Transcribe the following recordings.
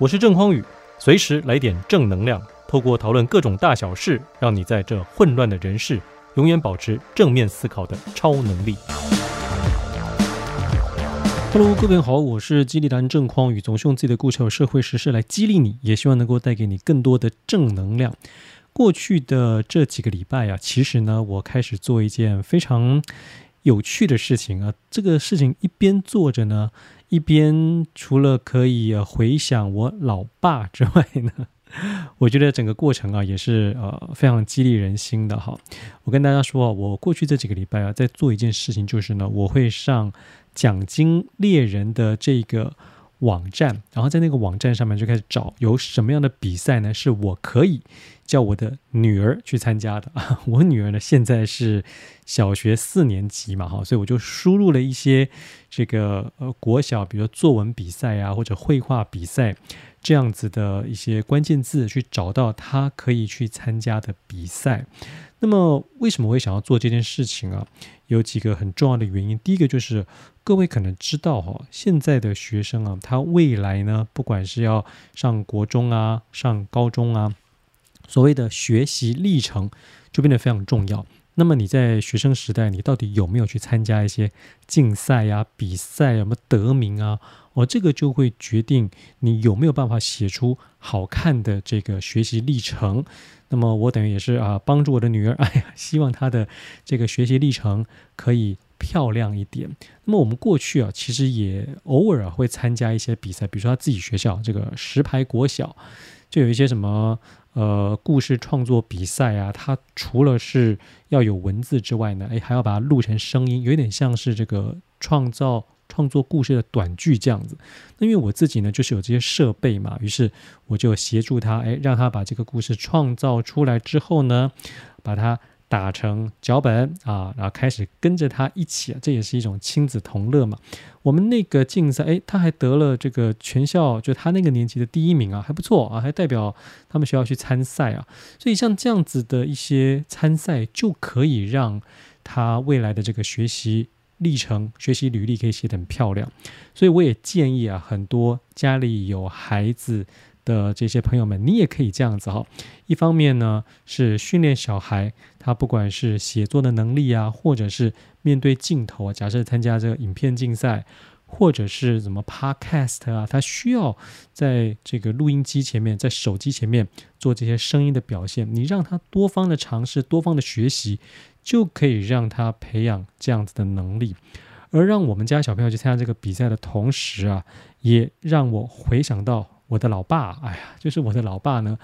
我是郑匡宇，随时来点正能量，透过讨论各种大小事，让你在这混乱的人世，永远保持正面思考的超能力。Hello，各位好，我是激励男郑匡宇，总是用自己的故事和社会时事来激励你，也希望能够带给你更多的正能量。过去的这几个礼拜啊，其实呢，我开始做一件非常有趣的事情啊，这个事情一边做着呢。一边除了可以回想我老爸之外呢，我觉得整个过程啊也是呃非常激励人心的哈。我跟大家说啊，我过去这几个礼拜啊在做一件事情，就是呢我会上奖金猎人的这个网站，然后在那个网站上面就开始找有什么样的比赛呢是我可以叫我的女儿去参加的啊。我女儿呢现在是小学四年级嘛哈，所以我就输入了一些。这个呃，国小，比如说作文比赛啊，或者绘画比赛这样子的一些关键字，去找到她可以去参加的比赛。那么，为什么我会想要做这件事情啊？有几个很重要的原因。第一个就是各位可能知道哈，现在的学生啊，他未来呢，不管是要上国中啊，上高中啊，所谓的学习历程就变得非常重要。那么你在学生时代，你到底有没有去参加一些竞赛呀、比赛，有没有得名啊？哦，这个就会决定你有没有办法写出好看的这个学习历程。那么我等于也是啊，帮助我的女儿，哎呀，希望她的这个学习历程可以漂亮一点。那么我们过去啊，其实也偶尔会参加一些比赛，比如说他自己学校这个石牌国小，就有一些什么。呃，故事创作比赛啊，它除了是要有文字之外呢，诶，还要把它录成声音，有点像是这个创造创作故事的短剧这样子。那因为我自己呢，就是有这些设备嘛，于是我就协助他，诶，让他把这个故事创造出来之后呢，把它。打成脚本啊，然后开始跟着他一起，这也是一种亲子同乐嘛。我们那个竞赛，诶，他还得了这个全校就他那个年级的第一名啊，还不错啊，还代表他们学校去参赛啊。所以像这样子的一些参赛，就可以让他未来的这个学习历程、学习履历可以写得很漂亮。所以我也建议啊，很多家里有孩子。的这些朋友们，你也可以这样子哈。一方面呢，是训练小孩，他不管是写作的能力啊，或者是面对镜头啊，假设参加这个影片竞赛，或者是什么 podcast 啊，他需要在这个录音机前面，在手机前面做这些声音的表现。你让他多方的尝试，多方的学习，就可以让他培养这样子的能力。而让我们家小朋友去参加这个比赛的同时啊，也让我回想到。我的老爸，哎呀，就是我的老爸呢，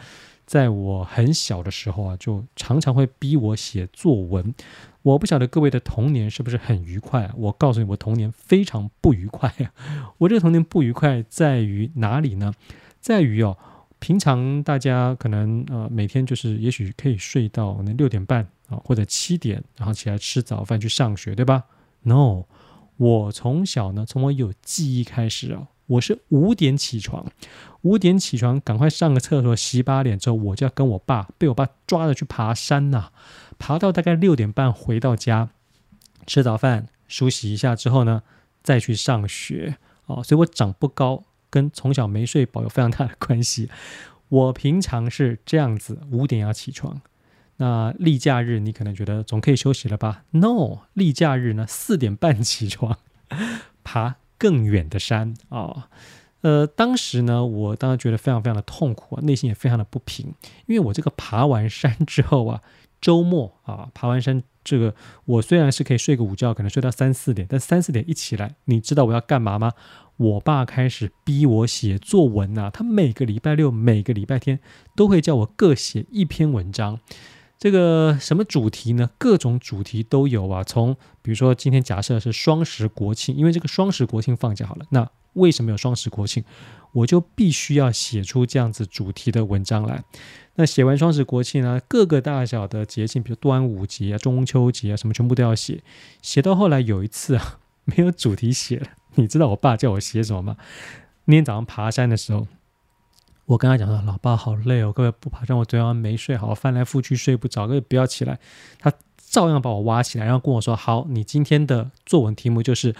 在我很小的时候啊，就常常会逼我写作文。我不晓得各位的童年是不是很愉快？我告诉你，我童年非常不愉快啊。我这个童年不愉快在于哪里呢？在于哦，平常大家可能呃每天就是也许可以睡到那六点半啊或者七点，然后起来吃早饭去上学，对吧？No，我从小呢，从我有记忆开始啊。我是五点起床，五点起床，赶快上个厕所，洗把脸之后，我就要跟我爸，被我爸抓着去爬山呐、爬到大概六点半回到家，吃早饭，梳洗一下之后呢，再去上学哦。所以我长不高，跟从小没睡饱有非常大的关系。我平常是这样子，五点要起床。那例假日你可能觉得总可以休息了吧？No，例假日呢，四点半起床，爬。更远的山啊、哦，呃，当时呢，我当然觉得非常非常的痛苦啊，内心也非常的不平，因为我这个爬完山之后啊，周末啊，爬完山这个，我虽然是可以睡个午觉，可能睡到三四点，但三四点一起来，你知道我要干嘛吗？我爸开始逼我写作文呐、他每个礼拜六、每个礼拜天都会叫我各写一篇文章。这个什么主题呢？各种主题都有啊。从比如说今天假设是双十国庆，因为这个双十国庆放假好了，那为什么有双十国庆？我就必须要写出这样子主题的文章来。那写完双十国庆呢，各个大小的节庆，比如端午节啊、中秋节啊，什么全部都要写。写到后来有一次啊，没有主题写了。你知道我爸叫我写什么吗？那天早上爬山的时候。我跟他讲说：“老爸好累哦，各位不爬山，我昨天晚上没睡好，翻来覆去睡不着，各位不要起来。”他照样把我挖起来，然后跟我说：“好，你今天的作文题目就是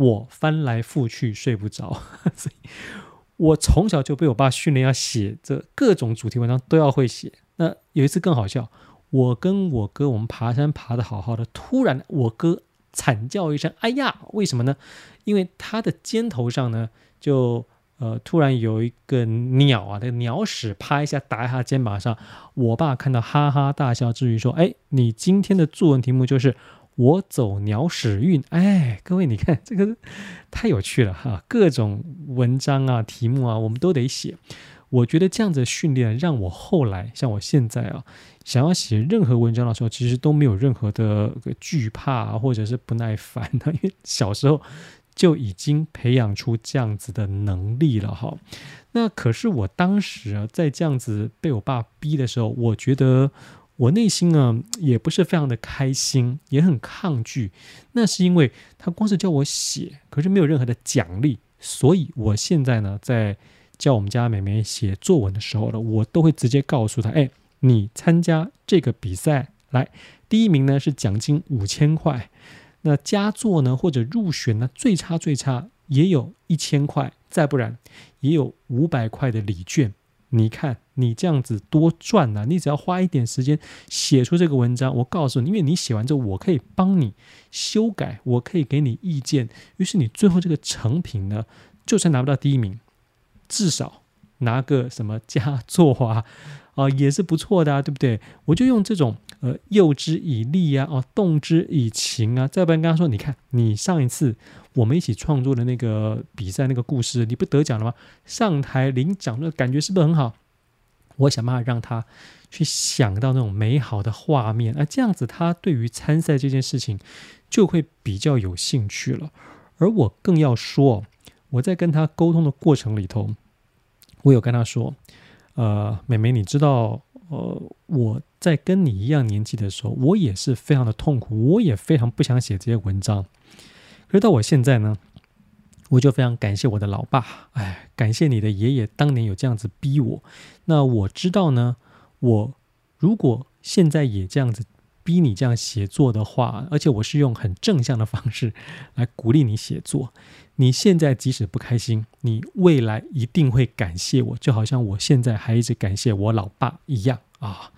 我翻来覆去睡不着。”所以，我从小就被我爸训练要写这各种主题文章都要会写。那有一次更好笑，我跟我哥我们爬山爬得好好的，突然我哥惨叫一声：“哎呀！”为什么呢？因为他的肩头上呢，就呃突然有一个鸟啊，那个鸟屎啪一下打在他肩膀上。我爸看到哈哈大笑，至于说：“哎，你今天的作文题目就是。”我走鸟屎运，哎，各位，你看 这个太有趣了哈！各种文章啊、题目啊，我们都得写。我觉得这样子的训练，让我后来像我现在啊，想要写任何文章的时候，其实都没有任何的惧怕或者是不耐烦的，因为小时候就已经培养出这样子的能力了哈。那可是我当时啊，在这样子被我爸逼的时候，我觉得。我内心呢也不是非常的开心，也很抗拒。那是因为他光是叫我写，可是没有任何的奖励。所以我现在呢，在教我们家妹妹写作文的时候呢，我都会直接告诉她：哎，你参加这个比赛，来，第一名呢是奖金五千块，那佳作呢或者入选呢，最差最差也有一千块，再不然也有五百块的礼券。你看，你这样子多赚呐！你只要花一点时间写出这个文章，我告诉你，因为你写完之后，我可以帮你修改，我可以给你意见。于是你最后这个成品呢，就算拿不到第一名，至少拿个什么佳作啊，啊也是不错的啊，对不对？我就用这种呃诱之以利啊，哦动之以情啊。再不然，刚刚说，你看你上一次。我们一起创作的那个比赛那个故事，你不得奖了吗？上台领奖的感觉是不是很好？我想办法让他去想到那种美好的画面，那这样子他对于参赛这件事情就会比较有兴趣了。而我更要说，我在跟他沟通的过程里头，我有跟他说：“呃，妹妹，你知道，呃，我在跟你一样年纪的时候，我也是非常的痛苦，我也非常不想写这些文章。”可是到我现在呢，我就非常感谢我的老爸，哎，感谢你的爷爷当年有这样子逼我。那我知道呢，我如果现在也这样子逼你这样写作的话，而且我是用很正向的方式来鼓励你写作，你现在即使不开心，你未来一定会感谢我，就好像我现在还一直感谢我老爸一样啊。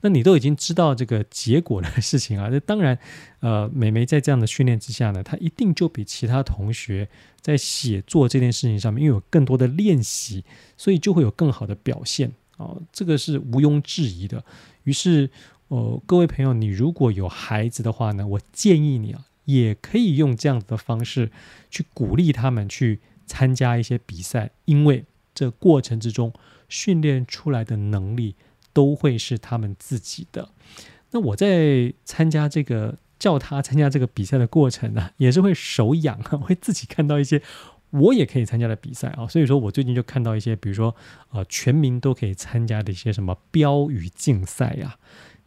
那你都已经知道这个结果的事情啊，那当然，呃，美眉在这样的训练之下呢，她一定就比其他同学在写作这件事情上面，因为有更多的练习，所以就会有更好的表现啊，哦，这个是毋庸置疑的。于是，呃，各位朋友，你如果有孩子的话呢，我建议你啊，也可以用这样子的方式去鼓励他们去参加一些比赛，因为这过程之中训练出来的能力。都会是他们自己的。那我在参加这个叫他参加这个比赛的过程呢，也是会手痒啊，会自己看到一些我也可以参加的比赛啊。所以说我最近就看到一些，比如说呃，全民都可以参加的一些什么标语竞赛呀。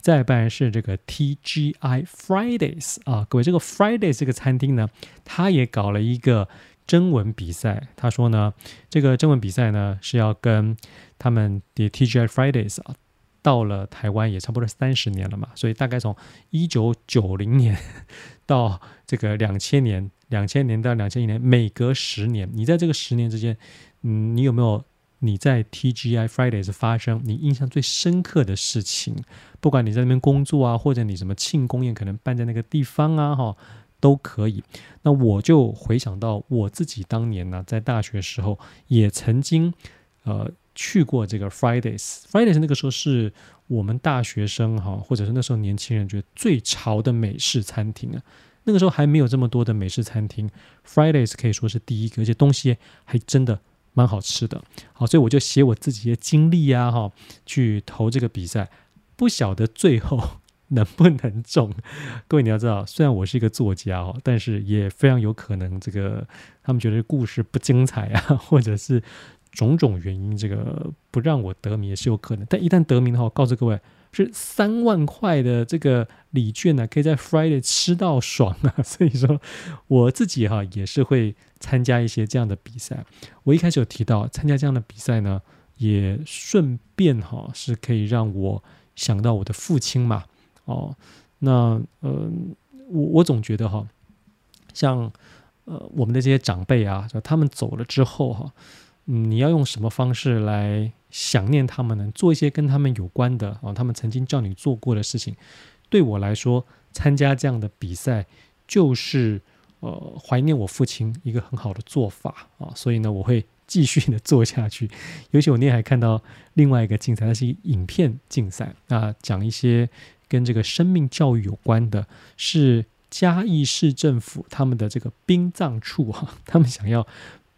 再办是这个 TGI Fridays 啊，各位这个 Fridays 这个餐厅呢，他也搞了一个征文比赛。他说呢，这个征文比赛呢是要跟他们的 TGI Fridays 啊。到了台湾也差不多三十年了嘛，所以大概从一九九零年 到这个两千年，两千年到两千一年，每隔十年，你在这个十年之间，嗯，你有没有你在 TGI Fridays 发生你印象最深刻的事情？不管你在那边工作啊，或者你什么庆功宴可能办在那个地方啊，哈，都可以。那我就回想到我自己当年呢，在大学时候也曾经，呃。去过这个 Fridays，Fridays 那个时候是我们大学生哈，或者是那时候年轻人觉得最潮的美式餐厅啊。那个时候还没有这么多的美式餐厅，Fridays 可以说是第一个，而且东西还真的蛮好吃的。好，所以我就写我自己的经历啊哈，去投这个比赛，不晓得最后 能不能中。各位你要知道，虽然我是一个作家哦，但是也非常有可能这个他们觉得故事不精彩啊，或者是。种种原因，这个不让我得名也是有可能。但一旦得名的话，我告诉各位，是三万块的这个礼券呢，可以在 Friday 吃到爽啊！所以说，我自己哈也是会参加一些这样的比赛。我一开始有提到参加这样的比赛呢，也顺便哈是可以让我想到我的父亲嘛。哦，那呃，我我总觉得哈，像呃我们的这些长辈啊，就他们走了之后哈。嗯，你要用什么方式来想念他们呢？做一些跟他们有关的啊，他们曾经叫你做过的事情。对我来说，参加这样的比赛就是呃怀念我父亲一个很好的做法啊，所以呢，我会继续的做下去。尤其我那天还看到另外一个竞赛，那是影片竞赛啊，讲一些跟这个生命教育有关的，是嘉义市政府他们的这个殡葬处哈，他们想要。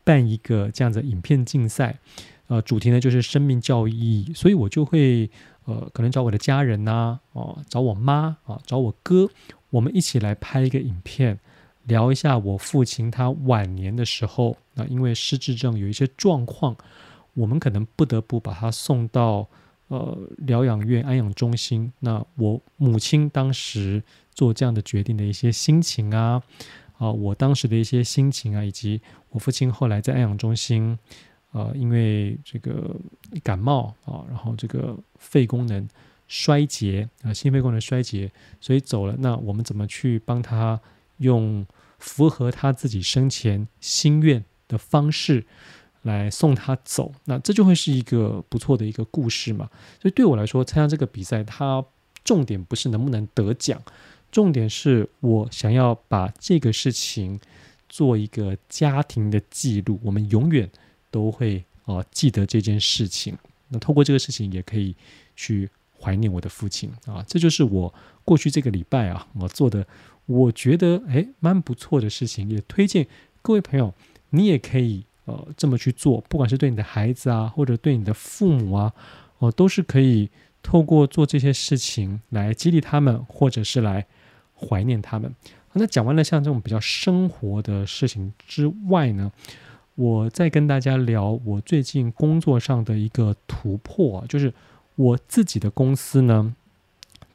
办一个这样子影片竞赛，呃，主题呢就是生命教育意义，所以我就会呃，可能找我的家人呐、哦，找我妈啊，找我哥，我们一起来拍一个影片，聊一下我父亲他晚年的时候，那因为失智症有一些状况，我们可能不得不把他送到呃疗养院安养中心。那我母亲当时做这样的决定的一些心情啊。啊，我当时的一些心情啊，以及我父亲后来在安养中心，呃，因为这个感冒啊，然后这个肺功能衰竭啊，心肺功能衰竭，所以走了。那我们怎么去帮他用符合他自己生前心愿的方式来送他走？那这就会是一个不错的一个故事嘛。所以对我来说，参加这个比赛，它重点不是能不能得奖。重点是我想要把这个事情做一个家庭的记录，我们永远都会啊、记得这件事情。那透过这个事情，也可以去怀念我的父亲啊。这就是我过去这个礼拜啊我做的，我觉得诶蛮不错的事情，也推荐各位朋友，你也可以呃这么去做，不管是对你的孩子啊，或者对你的父母啊，哦、都是可以透过做这些事情来激励他们，或者是来。怀念他们。那讲完了像这种比较生活的事情之外呢，我再跟大家聊我最近工作上的一个突破，就是我自己的公司呢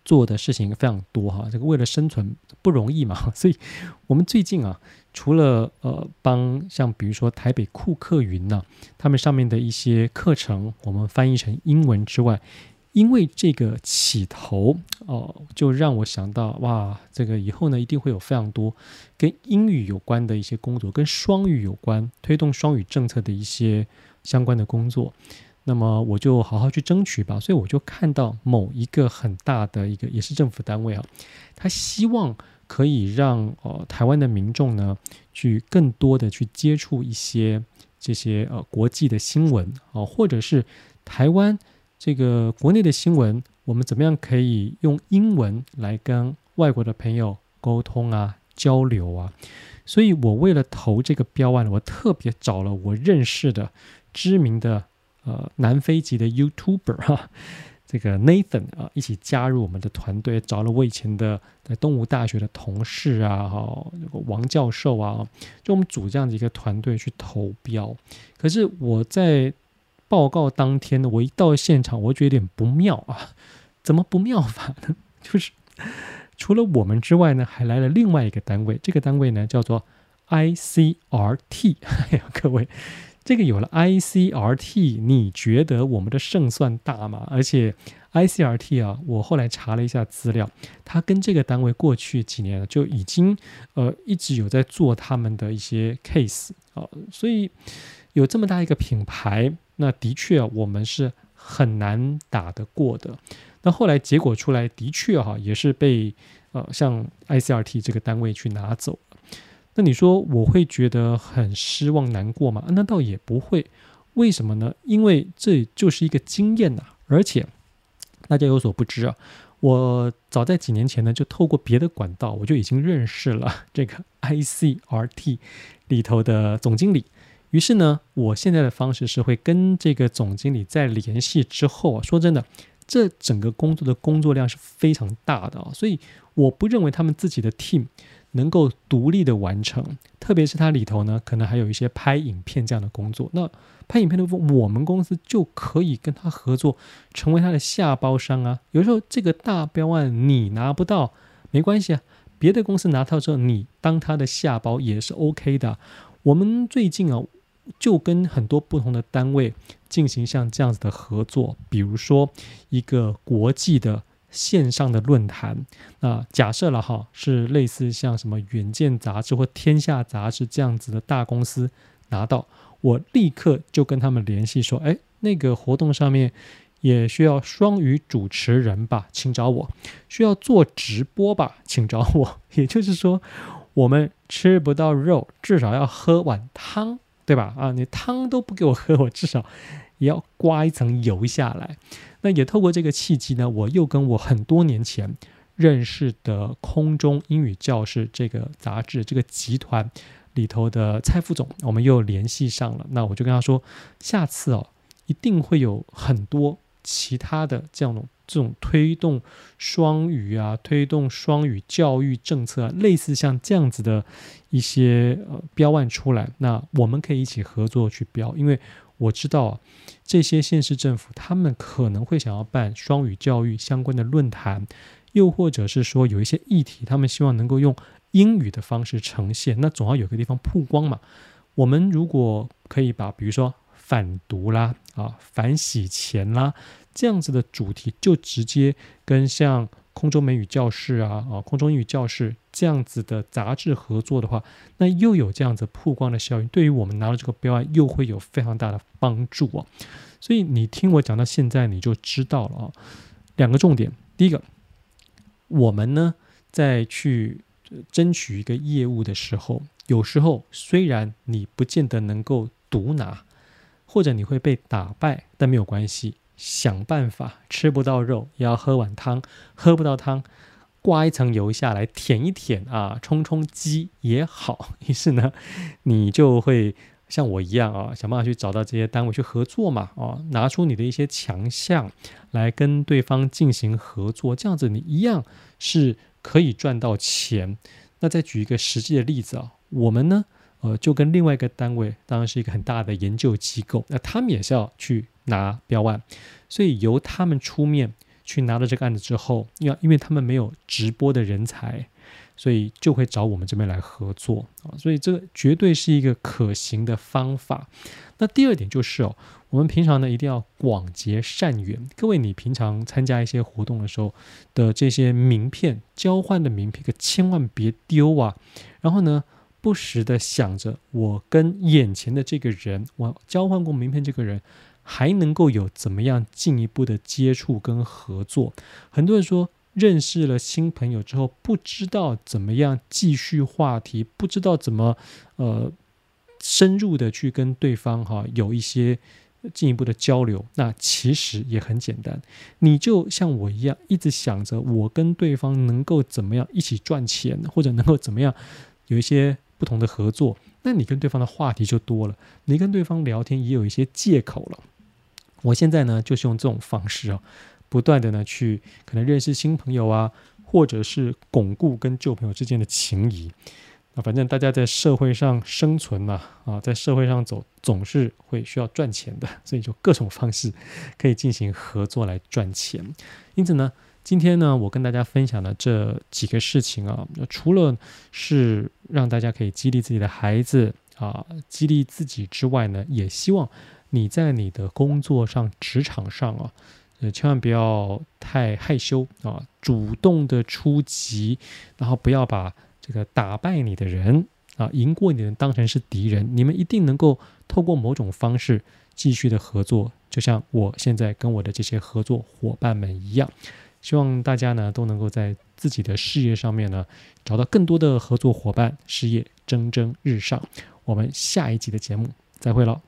做的事情非常多哈。这个为了生存不容易嘛，所以我们最近啊，除了呃帮像比如说台北库克云呢，他们上面的一些课程我们翻译成英文之外。因为这个起头哦，就让我想到哇，这个以后呢，一定会有非常多跟英语有关的一些工作，跟双语有关，推动双语政策的一些相关的工作。那么我就好好去争取吧。所以我就看到某一个很大的一个也是政府单位啊，他希望可以让呃台湾的民众呢，去更多的去接触一些这些呃国际的新闻啊、或者是台湾。这个国内的新闻，我们怎么样可以用英文来跟外国的朋友沟通啊、交流啊？所以我为了投这个标案，我特别找了我认识的知名的呃南非籍的 YouTuber 哈、啊，这个 Nathan 啊，一起加入我们的团队。找了我以前的在东吴大学的同事啊，哈、王教授啊，就我们组这样的一个团队去投标。可是我在报告当天呢，我一到现场，我觉得有点不妙啊！怎么不妙法呢？就是除了我们之外呢，还来了另外一个单位。这个单位呢叫做 ICRT。哎呀，各位，这个有了 ICRT，你觉得我们的胜算大吗？而且 ICRT 啊，我后来查了一下资料，他跟这个单位过去几年就已经呃一直有在做他们的一些 case 啊，所以有这么大一个品牌。那的确啊，我们是很难打得过的。那后来结果出来，的确哈，也是被呃像 ICRT 这个单位去拿走了。那你说我会觉得很失望难过吗？那倒也不会。为什么呢？因为这就是一个经验呐。而且大家有所不知啊，我早在几年前呢，就透过别的管道，我就已经认识了这个 ICRT 里头的总经理。于是呢，我现在的方式是会跟这个总经理在联系之后啊，说真的，这整个工作的工作量是非常大的啊，所以我不认为他们自己的 team 能够独立的完成，特别是它里头呢，可能还有一些拍影片这样的工作。那拍影片的部分，我们公司就可以跟他合作，成为他的下包商啊。有时候这个大标案你拿不到没关系啊，别的公司拿到之后，你当他的下包也是 OK 的。我们最近啊。就跟很多不同的单位进行像这样子的合作，比如说一个国际的线上的论坛，那假设了哈，是类似像什么《远见》杂志或《天下》杂志这样子的大公司拿到，我立刻就跟他们联系说，哎，那个活动上面也需要双语主持人吧，请找我；需要做直播吧，请找我。也就是说，我们吃不到肉，至少要喝碗汤，对吧？啊，你汤都不给我喝，我至少也要刮一层油下来。那也透过这个契机呢，我又跟我很多年前认识的空中英语教室这个杂志这个集团里头的蔡副总，我们又联系上了。那我就跟他说，下次哦，一定会有很多其他的这样的这种推动双语啊、推动双语教育政策，类似像这样子的一些呃标案出来，那我们可以一起合作去标，因为。我知道，这些县市政府他们可能会想要办双语教育相关的论坛，又或者是说有一些议题，他们希望能够用英语的方式呈现，那总要有个地方曝光嘛。我们如果可以把比如说反毒啦、啊反洗钱啦这样子的主题，就直接跟像。空中美语教室啊，啊，空中英语教室这样子的杂志合作的话，那又有这样子曝光的效应，对于我们拿到这个标案又会有非常大的帮助啊。所以你听我讲到现在，你就知道了啊。两个重点，第一个，我们呢在去争取一个业务的时候，有时候虽然你不见得能够独拿，或者你会被打败，但没有关系。想办法吃不到肉，也要喝碗汤；喝不到汤，刮一层油下来舔一舔啊，充充饥也好。于是呢，你就会像我一样啊，想办法去找到这些单位去合作嘛，啊，拿出你的一些强项来跟对方进行合作，这样子你一样是可以赚到钱。那再举一个实际的例子啊，我们呢，呃，就跟另外一个单位，当然是一个很大的研究机构，那他们也是要去。拿标案，所以由他们出面去拿了这个案子之后，要因为他们没有直播的人才，所以就会找我们这边来合作啊。所以这个绝对是一个可行的方法。那第二点就是哦，我们平常呢一定要广结善缘。各位，你平常参加一些活动的时候的这些名片交换的名片，可千万别丢啊。然后呢，不时的想着我跟眼前的这个人，我交换过名片这个人。还能够有怎么样进一步的接触跟合作？很多人说认识了新朋友之后，不知道怎么样继续话题，不知道怎么呃深入的去跟对方哈有一些进一步的交流。那其实也很简单，你就像我一样，一直想着我跟对方能够怎么样一起赚钱，或者能够怎么样有一些不同的合作，那你跟对方的话题就多了，你跟对方聊天也有一些借口了。我现在呢，就是用这种方式啊，不断的呢去可能认识新朋友啊，或者是巩固跟旧朋友之间的情谊。那反正大家在社会上生存嘛，啊，在社会上走总是会需要赚钱的，所以就各种方式可以进行合作来赚钱。因此呢，今天呢，我跟大家分享的这几个事情啊，除了是让大家可以激励自己的孩子啊，激励自己之外呢，也希望。你在你的工作上、职场上啊，呃，千万不要太害羞啊，主动的出击，然后不要把这个打败你的人啊、赢过你的人当成是敌人。你们一定能够透过某种方式继续的合作，就像我现在跟我的这些合作伙伴们一样。希望大家呢都能够在自己的事业上面呢找到更多的合作伙伴，事业蒸蒸日上。我们下一集的节目再会了。